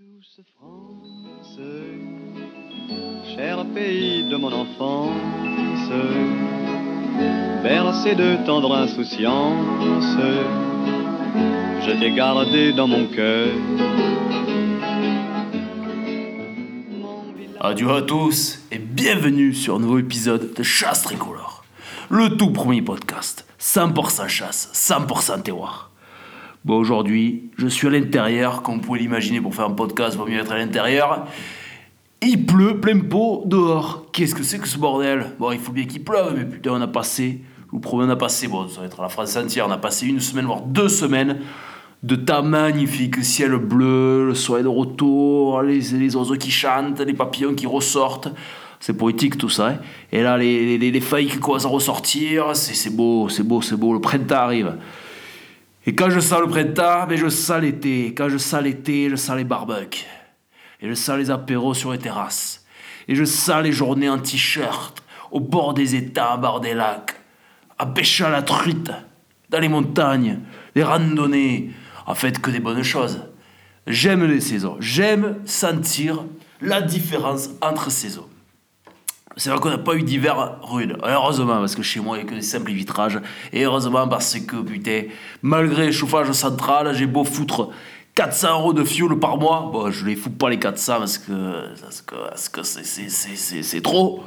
Douce France, cher pays de mon enfance, bercé de tendre insouciance, je t'ai gardé dans mon cœur. Adieu à tous et bienvenue sur un nouveau épisode de Chasse Tricolore. Le tout premier podcast, 100% chasse, 100% terroir. Bon, aujourd'hui, je suis à l'intérieur, comme vous pouvez l'imaginer, pour faire un podcast, il vaut mieux être à l'intérieur. Il pleut plein pot dehors. Qu'est-ce que c'est que ce bordel? Bon, il faut bien qu'il pleuve, mais putain, on a passé, je vous promets, on a passé, bon, ça va être la France entière, on a passé une semaine, voire deux semaines de temps magnifique, ciel bleu, le soleil de retour, les, oiseaux qui chantent, les papillons qui ressortent. C'est poétique tout ça. hein. Et là, les, les, les feuilles qui commencent à ressortir, c'est beau, c'est beau, c'est beau. Le printemps arrive. Et quand je sens le printemps, ben je sens l'été. Quand je sens l'été, je sens les barbecues. Et je sens les apéros sur les terrasses. Et je sens les journées en t-shirt, au bord des étangs, bord des lacs, à pêcher à la truite, dans les montagnes, les randonnées. En fait, que des bonnes choses. J'aime les saisons. J'aime sentir la différence entre saisons. C'est vrai qu'on n'a pas eu d'hiver rude. Heureusement, parce que chez moi, il n'y a que des simples vitrages. Et heureusement, parce que, putain, malgré le chauffage central, j'ai beau foutre 400 euros de fuel par mois. Bon, je les fous pas les 400 parce que parce que c'est- trop.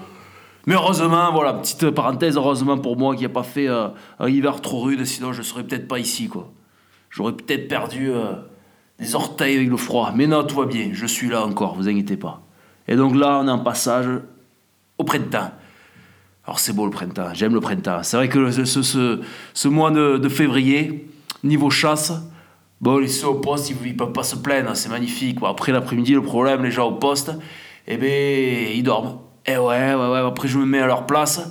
Mais heureusement, voilà, petite parenthèse, heureusement pour moi qui n'a pas fait euh, un hiver trop rude, sinon je serais peut-être pas ici, quoi. J'aurais peut-être perdu euh, des orteils avec le froid. Mais non, tout va bien, je suis là encore, vous inquiétez pas. Et donc là, on est en passage au printemps. Alors c'est beau le printemps, j'aime le printemps. C'est vrai que ce, ce, ce- mois de, février, niveau chasse, bon, les ceux au poste, ils, ils peuvent pas se plaindre, c'est magnifique. Bon, après l'après-midi, le problème, les gens au poste, eh ben, ils dorment. Et ouais, ouais, ouais, après je me mets à leur place.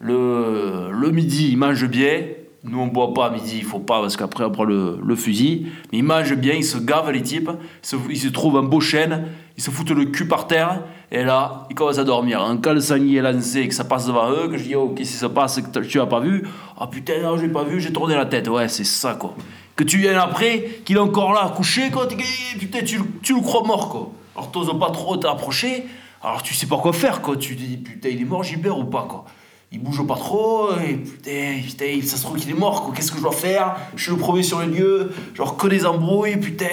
Le, le midi, ils mangent bien. Nous, on boit pas à midi, il faut pas, parce qu'après, on prend le, le fusil. Mais ils mangent bien, ils se gavent, les types. Ils se, ils se trouvent un beau chêne, ils se foutent le cul par terre. Et là, ils commencent à dormir. Un sanglier est lancé, que ça passe devant eux, que je dis, oh, qu'est-ce qui se passe, que tu as pas vu? Ah putain, non, j'ai pas vu, j'ai tourné la tête. Ouais, c'est ça, quoi. Que tu viennes après, qu'il est encore là, couché, quoi. Putain, tu, tu le crois mort, quoi. Alors, t'oses pas trop t'approcher. Alors, tu sais pas quoi faire, quoi. Tu dis, putain, il est mort, Gilbert, ou pas, quoi. Il bouge pas trop, et putain, putain, ça se trouve qu'il est mort, quoi. Qu'est-ce que je dois faire? Je suis le premier sur le lieu, genre que des embrouilles, putain.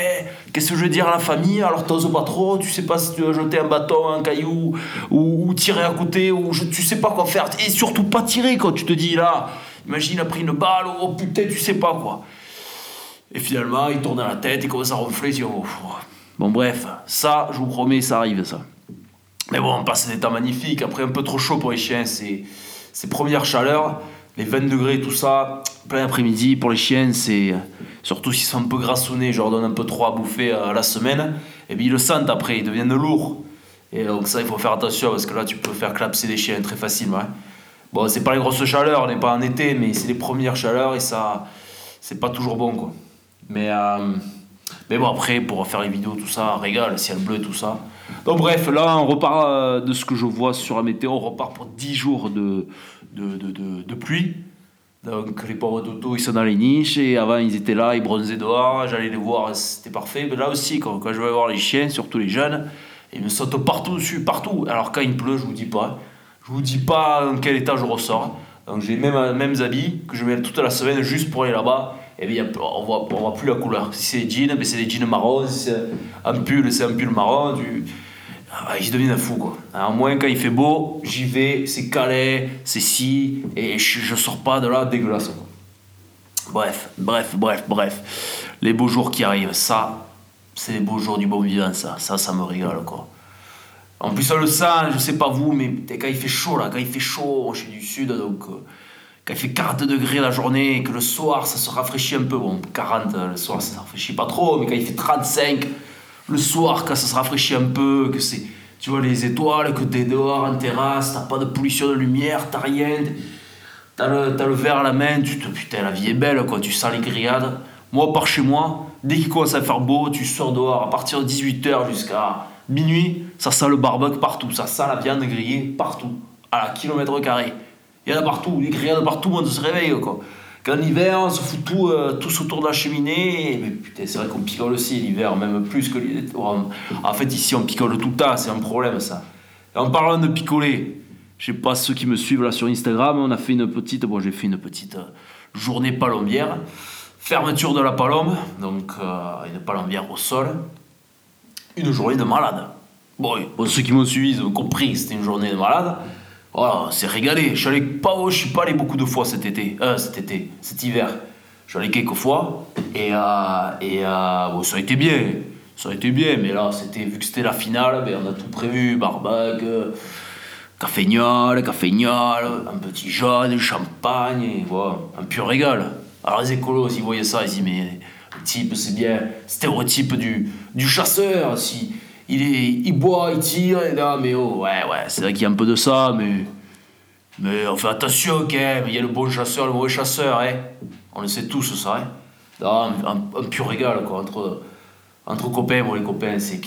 Qu'est-ce que je vais dire à la famille? Alors t'oses pas trop, tu sais pas si tu vas jeter un bâton, un caillou, ou, tirer à côté, ou je, tu sais pas quoi faire. Et surtout pas tirer, quoi. Tu te dis là, imagine, il a pris une balle, oh putain, tu sais pas, quoi. Et finalement, il tourne à la tête, il commence à ronfler, il dit, oh. Bon, bref, ça, je vous promets, ça arrive, ça. Mais bon, on passe des temps magnifiques. Après, un peu trop chaud pour les chiens, c'est ces premières chaleurs, les 20 degrés, tout ça, plein après-midi. Pour les chiens, c'est surtout s'ils sont un peu grassonnés, je leur donne un peu trop à bouffer à la semaine, et bien ils le sentent après, ils deviennent lourds. Et donc, ça, il faut faire attention parce que là, tu peux faire clapser des chiens très facilement. hein. Bon, c'est pas les grosses chaleurs, on n'est pas en été, mais c'est les premières chaleurs et ça, c'est pas toujours bon, quoi. Mais, euh, bon, après, pour faire les vidéos, tout ça, régale, ciel bleu, tout ça. Donc, bref, là, on repart euh, de ce que je vois sur la météo, on repart pour 10 jours de, pluie. Donc, les pauvres Toto, ils sont dans les niches, et avant, ils étaient là, ils bronzaient dehors, j'allais les voir, c'était parfait. Mais là aussi, quand, je vais voir les chiens, surtout les jeunes, ils me sautent partout dessus, partout. Alors, quand il pleut, je vous dis pas. Je vous dis pas dans quel état je ressors. Donc, j'ai les mêmes habits que je mets toute la semaine juste pour aller là-bas. Et bien, on voit, on voit plus la couleur. Si c'est des jeans, ben c'est des jeans marrons. Si c'est un pull, c'est un pull marron. Du... Ah bah, ils deviennent fous, quoi. Alors, moins, quand il fait beau, j'y vais, c'est calais, c'est si, et je, je sors pas de là dégueulasse. Bref, bref, bref, bref. Les beaux jours qui arrivent, ça, c'est les beaux jours du bon vivant, ça. Ça, ça me régale, quoi. En plus, on le sent, je sais pas vous, mais quand il fait chaud, là, quand il fait chaud, je suis du sud, donc euh, quand il fait 40 degrés la journée, que le soir, ça se rafraîchit un peu. Bon, 40, euh, le soir, ça se rafraîchit pas trop, mais quand il fait 35, le soir, quand ça se rafraîchit un peu, que c'est, tu vois, les étoiles, que t'es dehors en terrasse, t'as pas de pollution de lumière, t'as rien, t'as le, t'as le verre à la main, tu te, putain, la vie est belle, quoi, tu sens les grillades. Moi, par chez moi, dès qu'il commence à faire beau, tu sors dehors à partir de 18h jusqu'à minuit, ça sent le barbecue partout, ça sent la viande grillée partout, à la kilomètre carré. Il y en a partout, les grillades partout, on se réveille, quoi. Qu'en hiver, on se fout euh, tous autour de la cheminée. Mais putain, c'est vrai qu'on picole aussi l'hiver, même plus que l'hiver. En fait, ici, on picole tout le temps, c'est un problème ça. En parlant de picoler, je sais pas ceux qui me suivent là sur Instagram, on a fait une petite, bon, j'ai fait une petite euh, journée palombière. Fermeture de la palombe, donc euh, une palombière au sol. Une journée de malade. Bon, bon ceux qui m'ont suivi, ils ont compris que c'était une journée de malade. Voilà, c'est régalé. Je suis pas, je suis pas allé beaucoup de fois cet été, euh, cet été, cet hiver. Je suis allé quelques fois et, euh, et euh, bon, ça a été bien, ça a été bien. Mais là, c'était vu que c'était la finale, ben, on a tout prévu, barbecue, cafégnol, cafégnol, un petit jaune, champagne, voilà, un pur régal. Alors les écolos, s'ils voyaient ça, ils disent mais le type, c'est bien stéréotype du, du chasseur. Si, il, est, il boit, il tire, et mais oh, ouais, ouais, c'est vrai qu'il y a un peu de ça, mais. Mais on fait attention quand même, il y a le bon chasseur, le mauvais chasseur, hein. On le sait tous, ça, hein. Non, un, pur régal, quoi, entre, entre copains. Bon, les copains, c'est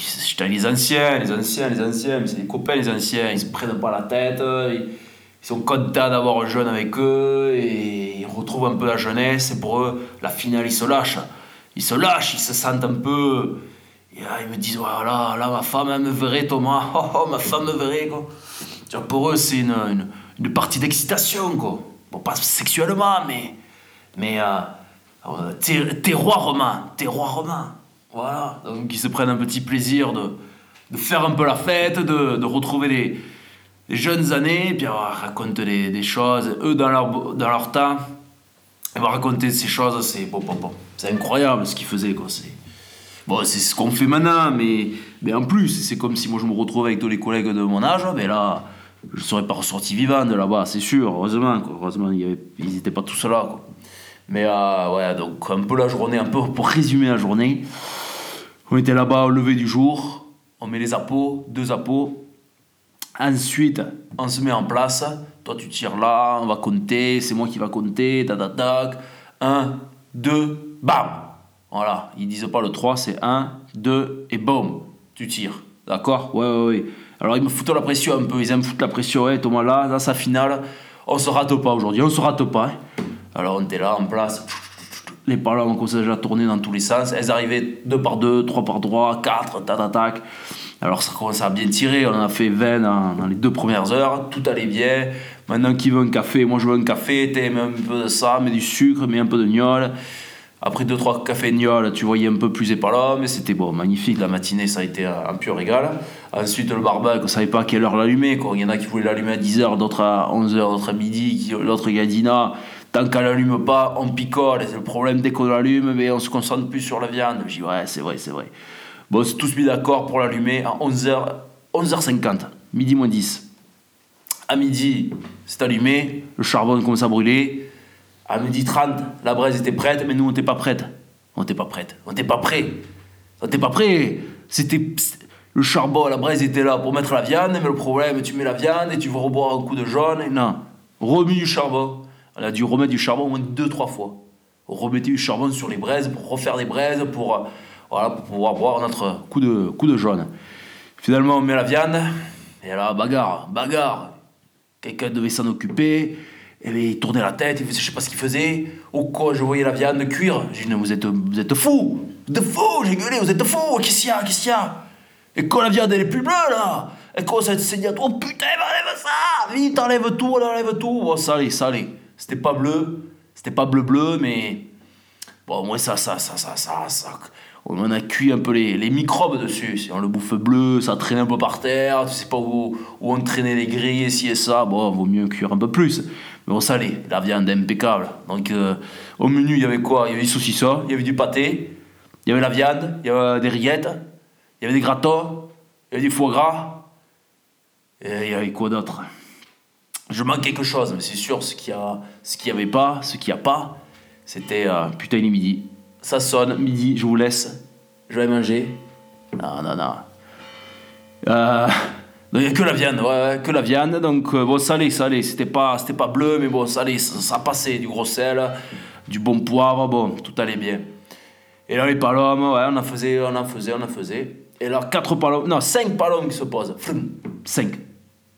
les anciens, les anciens, les anciens, c'est les copains, les anciens, ils se prennent pas la tête, ils, sont contents d'avoir un jeune avec eux, et ils retrouvent un peu la jeunesse, et pour eux, la finale, ils se lâchent. Ils se lâchent, ils se sentent un peu et là, ils me disent, voilà, là, ma femme, elle me verrait, Thomas. Oh, ma femme me verrait, quoi. pour eux, c'est une, une, partie d'excitation, quoi. Bon, pas sexuellement, mais. Mais. Euh, euh terroirement. Terroirement. Voilà. Donc, ils se prennent un petit plaisir de, de faire un peu la fête, de, de retrouver les, jeunes années, puis on raconte des, choses. Eux, dans leur, dans leur temps, ils vont raconter ces choses, c'est bon, bon, bon. C'est incroyable ce qu'ils faisaient, quoi. Bon, c'est ce qu'on fait maintenant, mais, mais en plus, c'est comme si moi je me retrouve avec tous les collègues de mon âge, mais là, je ne serais pas ressorti vivant de là-bas, c'est sûr, heureusement. Heureusement, ils n'étaient pas tous là. Mais euh, ouais, donc un peu la journée, un peu pour résumer la journée. On était là-bas au lever du jour, on met les appos, deux appos. Ensuite, on se met en place. Toi, tu tires là, on va compter, c'est moi qui va compter, tac, tac, tac. Un, deux, bam voilà, ils disent pas le 3, c'est 1, 2 et boum, tu tires. D'accord? Ouais, ouais, ouais. Alors ils me foutent la pression un peu, ils aiment foutre la pression, Thomas, là, dans sa finale, on se rate pas aujourd'hui, on se rate pas. Hein. Alors on était là en place, les ballons ont commencé à tourner dans tous les sens, elles arrivaient 2 par 2, 3 par 3, 4, tac, tac, Alors ça commençait à bien tirer, on en a fait 20 dans, les deux premières heures, tout allait bien. Maintenant qui veut un café, moi je veux un café, t'aimes un peu de ça, mais du sucre, mais un peu de gnôle. Après 2-3 caféignoles, tu voyais un peu plus épars mais c'était bon, magnifique. La matinée, ça a été un pur régal. Ensuite, le barbecue, on ne savait pas à quelle heure l'allumer. Il y en a qui voulaient l'allumer à 10h, d'autres à 11h, d'autres à midi, l'autre Gadina. Tant qu'elle l'allume pas, on picole. C'est le problème dès qu'on l'allume, mais on se concentre plus sur la viande. Je dis, ouais, c'est vrai, c'est vrai. Bon, c'est tous mis d'accord pour l'allumer à 11h, 11h50, midi moins 10. À midi, c'est allumé, le charbon commence à brûler. À midi 30, la braise était prête, mais nous, on n'était pas prête. On n'était pas prête. On n'était pas prêt. On n'était pas prêt. C'était. Le charbon, la braise était là pour mettre la viande, mais le problème, tu mets la viande et tu vas reboire un coup de jaune. Et non. Remis du charbon. On a dû remettre du charbon au moins deux, trois fois. On remettait du charbon sur les braises pour refaire des braises pour, voilà, pour pouvoir boire notre coup de, coup de jaune. Finalement, on met la viande. Et là, bagarre, bagarre. Quelqu'un devait s'en occuper. Et il tournait la tête, il je sais pas ce qu'il faisait. Au quoi, je voyais la viande cuire. J'ai dit, vous êtes, vous êtes fous êtes fous J'ai gueulé, vous êtes fous Qu'est-ce qu'il y a Qu'est-ce qu'il y a? Et quand la viande elle est plus bleue là, elle commence à se saigner. Oh putain, enlève ça Vite, enlève tout, enlève tout. Bon, allait, ça allait. C'était pas bleu, c'était pas bleu-bleu, mais. Bon, moi, ça, ça, ça, ça, ça, ça. On a cuit un peu les, les microbes dessus. On le bouffe bleu, ça traîne un peu par terre, tu sais pas où, où on traînait les grilles, ci et ça. Bon, vaut mieux cuire un peu plus mais au salé, la viande impeccable. Donc euh, au menu, il y avait quoi? Il y avait du saucisson, il y avait du pâté, il y avait la viande, il y avait des rillettes, il y avait des gratons, il y avait du foie gras, et il y avait quoi d'autre? Je manque quelque chose, mais c'est sûr, ce qu'il n'y avait pas, ce qu'il n'y a pas, c'était euh, putain, il est midi. Ça sonne, midi, je vous laisse, je vais manger. Non, non, non. Euh, il n'y a que la viande, ouais, que la viande. Donc, euh, bon, salé, salé. C'était pas, c'était pas bleu, mais bon, salé, ça, passait. Du gros sel, du bon poivre, bon, tout allait bien. Et là, les palomes, ouais, on en faisait, on en faisait, on en faisait. Et là, quatre palomes, non, cinq palomes qui se posent. Cinq.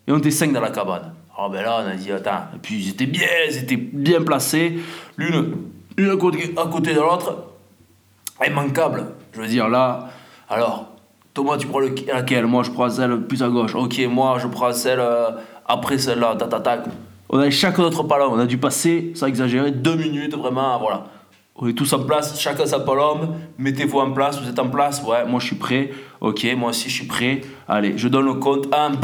Et on était cinq dans la cabane. Oh ben là, on a dit, attends. Et puis ils étaient bien, ils bien placés, l'une, l'une à côté, à côté de l'autre. Immanquable. Je veux dire, là, alors, Thomas, tu prends le, laquelle? Moi, je prends celle plus à gauche. Ok, moi, je prends celle euh, après celle-là. Ta, ta, ta. On avait chacun notre palombe. On a dû passer, sans exagérer, deux minutes, vraiment, voilà. On est tous en place, chacun sa palombe. Mettez-vous en place, vous êtes en place Ouais, moi, je suis prêt. Ok, moi aussi, je suis prêt. Allez, je donne le compte. Un, bam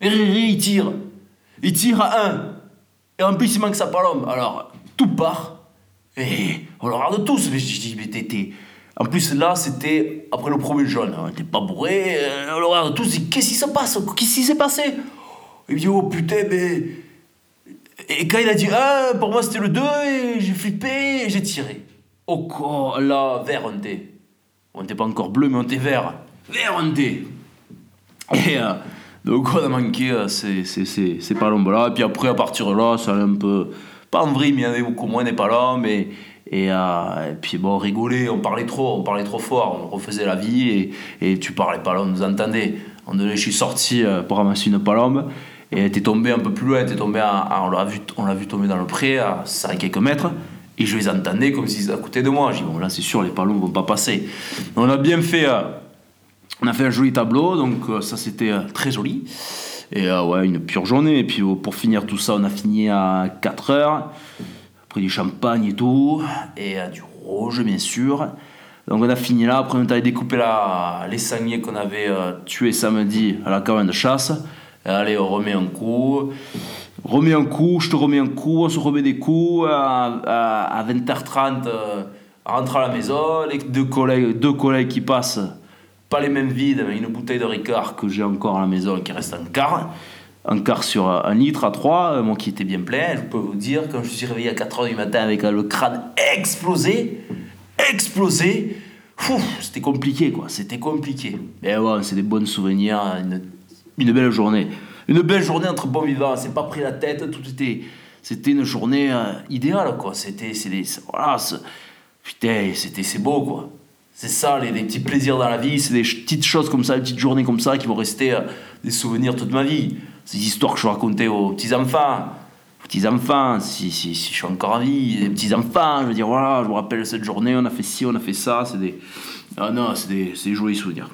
il tire. Il tire à un. Et en plus, il manque sa palombe. Alors, tout part. Et on le regarde tous. Mais je dis, mais t'es. En plus, là, c'était après le premier jaune. On était pas bourré. On le regarde tous. Qu'est-ce qui se passe? Qu'est-ce qui s'est passé? Il dit, oh putain, mais. Et quand il a dit 1, pour moi c'était le 2, et j'ai flippé, et j'ai tiré. Oh quoi, là, vert on était. On n'était pas encore bleu, mais on était vert. Vert on était. Et. Euh, donc on a manqué euh, ces, ces, ces, ces là Et puis après, à partir de là, ça allait un peu. Pas en vrille, mais il y avait beaucoup moins des palombes. Et, et, euh, et, puis bon, on rigolait, on parlait trop, on parlait trop fort, on refaisait la vie. Et, tu parlais pas là, on nous entendait. On je suis sorti euh, pour ramasser une palombe. Et elle était tombée un peu plus loin, elle était tombée on l'a vu, vu tomber dans le pré à 5 quelques mètres. Et je les entendais comme s'ils étaient à côté de moi. Je dis, bon, là, c'est sûr, les palombes vont pas passer. On a bien fait. On a fait un joli tableau, donc euh, ça c'était euh, très joli. Et euh, ouais, une pure journée. Et puis pour finir tout ça, on a fini à 4 heures. Après du champagne et tout. Et du rouge, bien sûr. Donc on a fini là. Après, on est allé découper la, les sangliers qu'on avait tués samedi à la cabane de chasse. Et allez, on remet un coup. Remets un coup, je te remets un coup, on se remet des coups. À, à, 20h30, on rentre à la maison. Les deux collègues, deux collègues qui passent pas les mêmes vides, mais une bouteille de Ricard que j'ai encore à la maison qui reste un quart. Un quart sur un litre à 3, euh, moi qui était bien plein. Je peux vous dire, quand je suis réveillé à 4h du matin avec le crâne explosé, explosé, c'était compliqué quoi, c'était compliqué. Mais ouais, c'est des bons souvenirs, une, une, belle journée. Une belle journée entre bons vivants, c'est pas pris la tête, tout était. C'était une journée euh, idéale quoi, c'était. Voilà, putain, c'était c'est beau quoi. C'est ça, les, petits plaisirs dans la vie, c'est des petites choses comme ça, des petites journées comme ça qui vont rester euh, des souvenirs toute ma vie. Ces histoires que je racontais aux petits-enfants. Petits-enfants, si, si, si, je suis encore en vie, les petits-enfants, je veux dire, voilà, je me rappelle cette journée, on a fait ci, on a fait ça, c'est des. Ah non, c'est des, des jolis souvenirs.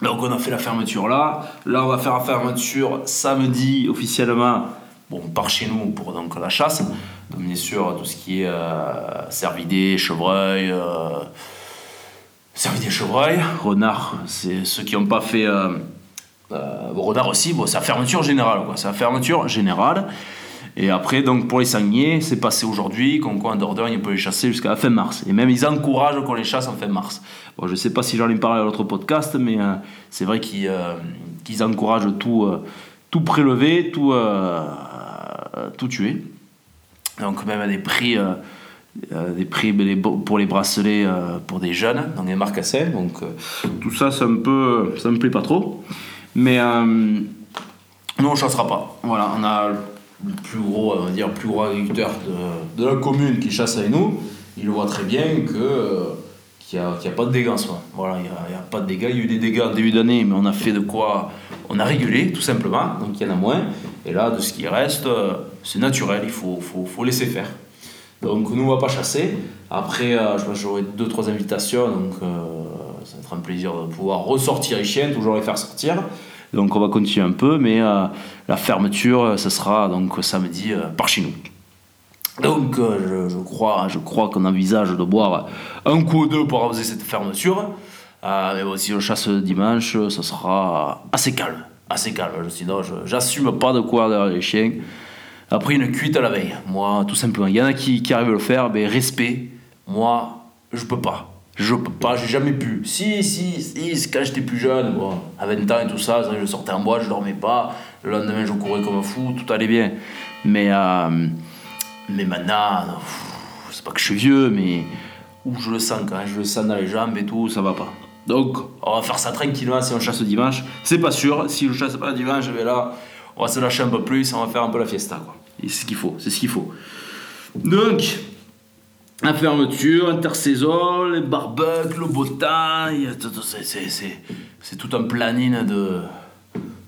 Donc on a fait la fermeture là. Là, on va faire la fermeture samedi officiellement. Bon, on part chez nous pour donc la chasse. Donc bien sûr, tout ce qui est euh, cervidés, chevreuil. Euh, des chevreuils, renard, c'est ceux qui n'ont pas fait. Euh, euh, renard aussi, bon, c'est la fermeture générale, quoi. C'est fermeture générale. Et après, donc pour les sangliers, c'est passé aujourd'hui, qu'on en Dordogne, on peut les chasser jusqu'à la fin mars. Et même ils encouragent qu'on les chasse en fin mars. Bon, je ne sais pas si j'en ai parlé à l'autre podcast, mais euh, c'est vrai qu'ils encouragent tout, tout prélever, tout, tout tuer. Donc même à des prix euh, des prix pour les bracelets euh, pour des jeunes, dans des marcassins. Donc euh, tout ça, ça me, peut, ça me plaît pas trop. Mais nous, on chassera pas. Voilà, on a le plus gros, on va dire, plus gros agriculteur de, de, la commune qui chasse avec nous. Il voit très bien que qu'il n'y a, a, pas de dégâts en soi. Voilà, il n'y a, a, pas de dégâts. Il y a eu des dégâts en début d'année, mais on a fait de quoi On a régulé, tout simplement. Donc il y en a moins. Et là, de ce qui reste, c'est naturel. Il faut, faut, faut laisser faire. Donc nous, on va pas chasser. Après, euh, je j'aurai deux, trois invitations, donc euh, ça va être un plaisir de pouvoir ressortir les chiens, toujours les faire sortir. Donc on va continuer un peu, mais euh, la fermeture, ce sera donc samedi par chez nous. Donc je, crois, je crois qu'on envisage de boire un coup ou deux pour arroser cette fermeture. mais si on chasse dimanche, ce sera assez calme. Assez calme. Sinon, j'assume pas de quoi les chiens. Après une cuite à la veille, moi, tout simplement. Il y en a qui, arrivent à le faire, mais respect. Moi, je peux pas. Je peux pas, j'ai jamais pu. Si, si, si, quand j'étais plus jeune, à 20 ans et tout ça, je sortais en bois, je dormais pas. Le lendemain, je courais comme un fou, tout allait bien. Mais, euh, mais maintenant, c'est pas que je suis vieux, mais où je le sens quand je le sens dans les jambes et tout, ça va pas. Donc, on va faire ça tranquillement si on chasse dimanche. C'est pas sûr, si je chasse pas dimanche, je vais là, on va se lâcher un peu plus, on va faire un peu la fiesta. Quoi. c'est ce qu'il faut, c'est ce qu'il faut. Donc, la fermeture, intersaison, les barbecues, le beau temps, c'est tout un planning de,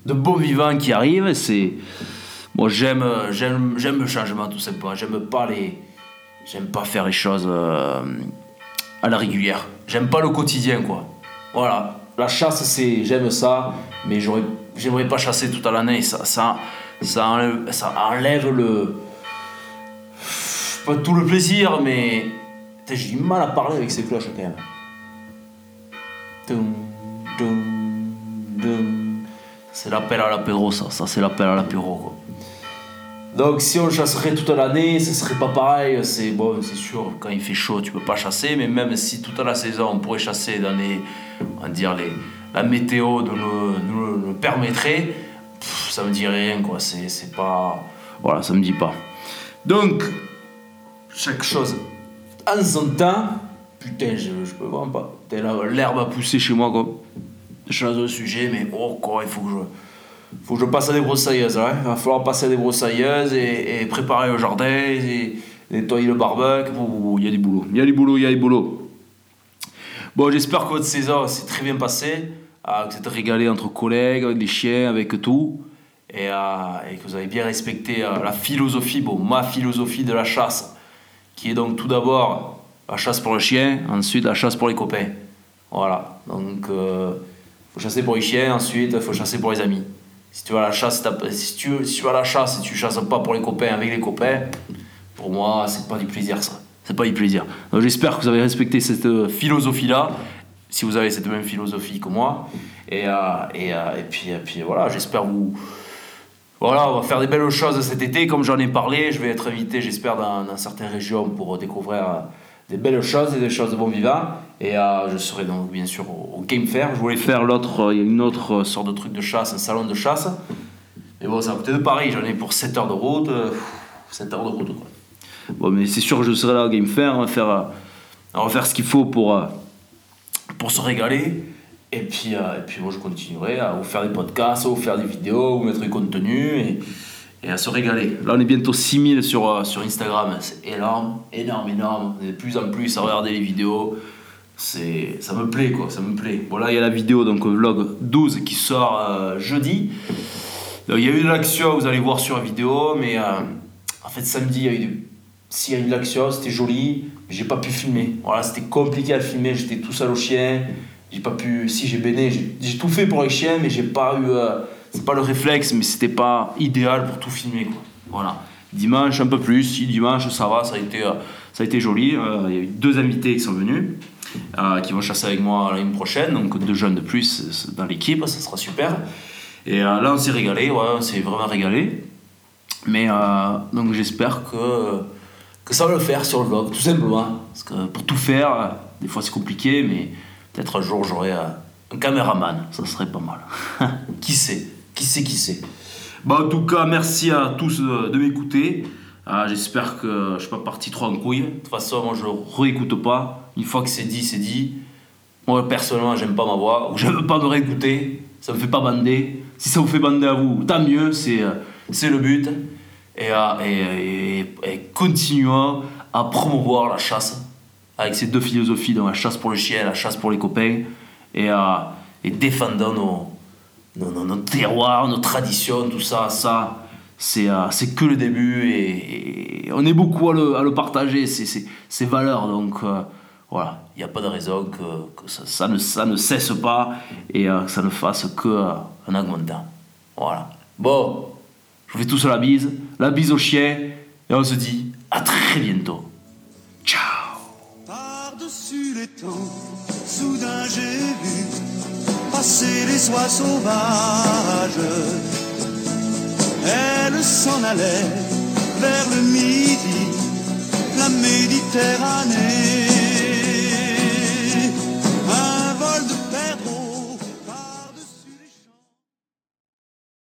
de bon vivant qui arrive. Moi j'aime j'aime j'aime le changement tout simplement. J'aime pas les j'aime pas faire les choses euh, à la régulière. J'aime pas le quotidien quoi. Voilà, la chasse c'est j'aime ça, mais j'aurais j'aimerais pas chasser toute l'année. Ça ça ça enlève, le pas tout le plaisir, mais j'ai du mal à parler avec ces cloches quand même. C'est l'appel à l'apéro, ça. Ça, c'est l'appel à l'apéro, Donc, si on chasserait toute l'année, ce serait pas pareil. C'est bon, c'est sûr, quand il fait chaud, tu peux pas chasser, mais même si toute la saison, on pourrait chasser dans les. On dire, les, la météo nous le, permettrait, ça me dirait rien, quoi. C'est pas. Voilà, ça me dit pas. Donc, chaque chose en son temps. Putain, je, je peux vraiment pas. L'herbe a poussé chez moi, quoi. Je suis dans sujet, mais oh, quoi, il faut que je. Faut que je passe à des broussailleuses. Hein. Il va falloir passer à des broussailleuses et, préparer le jardin, et nettoyer le barbecue. Il y a du boulot. Il y a du boulot, il y a du boulot. Bon, j'espère que votre saison s'est très bien passée, euh, que vous êtes régalé entre collègues, avec les chiens, avec tout. Et, euh, que vous avez bien respecté euh, la philosophie, bon, ma philosophie de la chasse qui est donc tout d'abord la chasse pour le chien, ensuite la chasse pour les copains. Voilà, donc faut chasser pour les chiens, ensuite il faut chasser pour les amis. Si tu vas à la chasse, tu, si tu vas à la chasse et tu chasses pas pour les copains avec les copains, pour moi c'est pas du plaisir ça. C'est pas du plaisir. J'espère que vous avez respecté cette euh, philosophie-là, si vous avez cette même philosophie que moi. Et, euh, et, et, puis, et puis voilà, j'espère vous voilà, on va faire des belles choses cet été, comme j'en ai parlé. Je vais être invité, j'espère, dans, certaines régions pour découvrir euh, des belles choses et des choses de bon vivant. Et euh, je serai donc bien sûr au, Game Fair. Je voulais faire l'autre, euh, une autre sorte de truc de chasse, un salon de chasse. Mais bon, ça va peut-être pareil, j'en ai pour 7 heures de route. 7 heures de route, quoi. Bon, mais c'est sûr que je serai là au Game Fair. On va faire, ce qu'il faut pour, pour se régaler. Et puis, euh, et puis moi, je continuerai à vous faire des podcasts, à vous faire des vidéos, vous mettre du contenu et, et, à se régaler. Là, on est bientôt 6000 sur, euh, sur Instagram. C'est énorme, énorme, énorme. On est de plus en plus à regarder les vidéos. C'est, ça me plaît, quoi. Ça me plaît. Bon, là, il y a la vidéo, donc vlog 12 qui sort euh, jeudi. il y a eu de l'action, vous allez voir sur la vidéo, mais en fait, samedi, il y a eu S'il y a eu de l'action, c'était joli, mais j'ai pas pu filmer. Voilà, c'était compliqué à filmer, j'étais tout seul au chien. J'ai pas pu si j'ai béné j'ai tout fait pour les chiens mais j'ai pas eu euh, c'est pas le réflexe mais c'était pas idéal pour tout filmer voilà. Dimanche un peu plus si dimanche ça va ça a été euh, ça a été joli. Euh, il y a eu deux invités qui sont venus qui vont chasser avec moi l'année prochaine donc deux jeunes de plus dans l'équipe ça sera super. Et là on s'est régalé ouais on s'est vraiment régalé. Mais donc j'espère que ça va le faire sur le vlog tout simplement parce que pour tout faire des fois c'est compliqué mais Peut-être un jour j'aurai un, caméraman, ça serait pas mal. qui sait? Qui sait Qui sait? Bon, en tout cas, merci à tous de, m'écouter. J'espère que je suis pas parti trop en couille. De toute façon, moi je réécoute pas. Une fois que c'est dit, c'est dit. Moi personnellement, j'aime pas ma voix, ou je veux pas me réécouter. Ça me fait pas bander. Si ça vous fait bander à vous, tant mieux, c'est le but. Et, et, et continuons à promouvoir la chasse avec ces deux philosophies, donc la chasse pour le chien, la chasse pour les copains, et, et défendant nos, nos, nos, terroirs, nos traditions, tout ça, ça, c'est euh, que le début, et, on est beaucoup à le, à le partager, ces, ces, valeurs, donc euh, voilà, il n'y a pas de raison que, ça, ne, ça, ne, cesse pas, et euh, que ça ne fasse que en augmentant. Voilà. Bon, je vous fais tous la bise, la bise au chien, et on se dit à très bientôt. soudain j'ai vu passer les oies sauvages. Elle s'en allait vers le midi, la Méditerranée.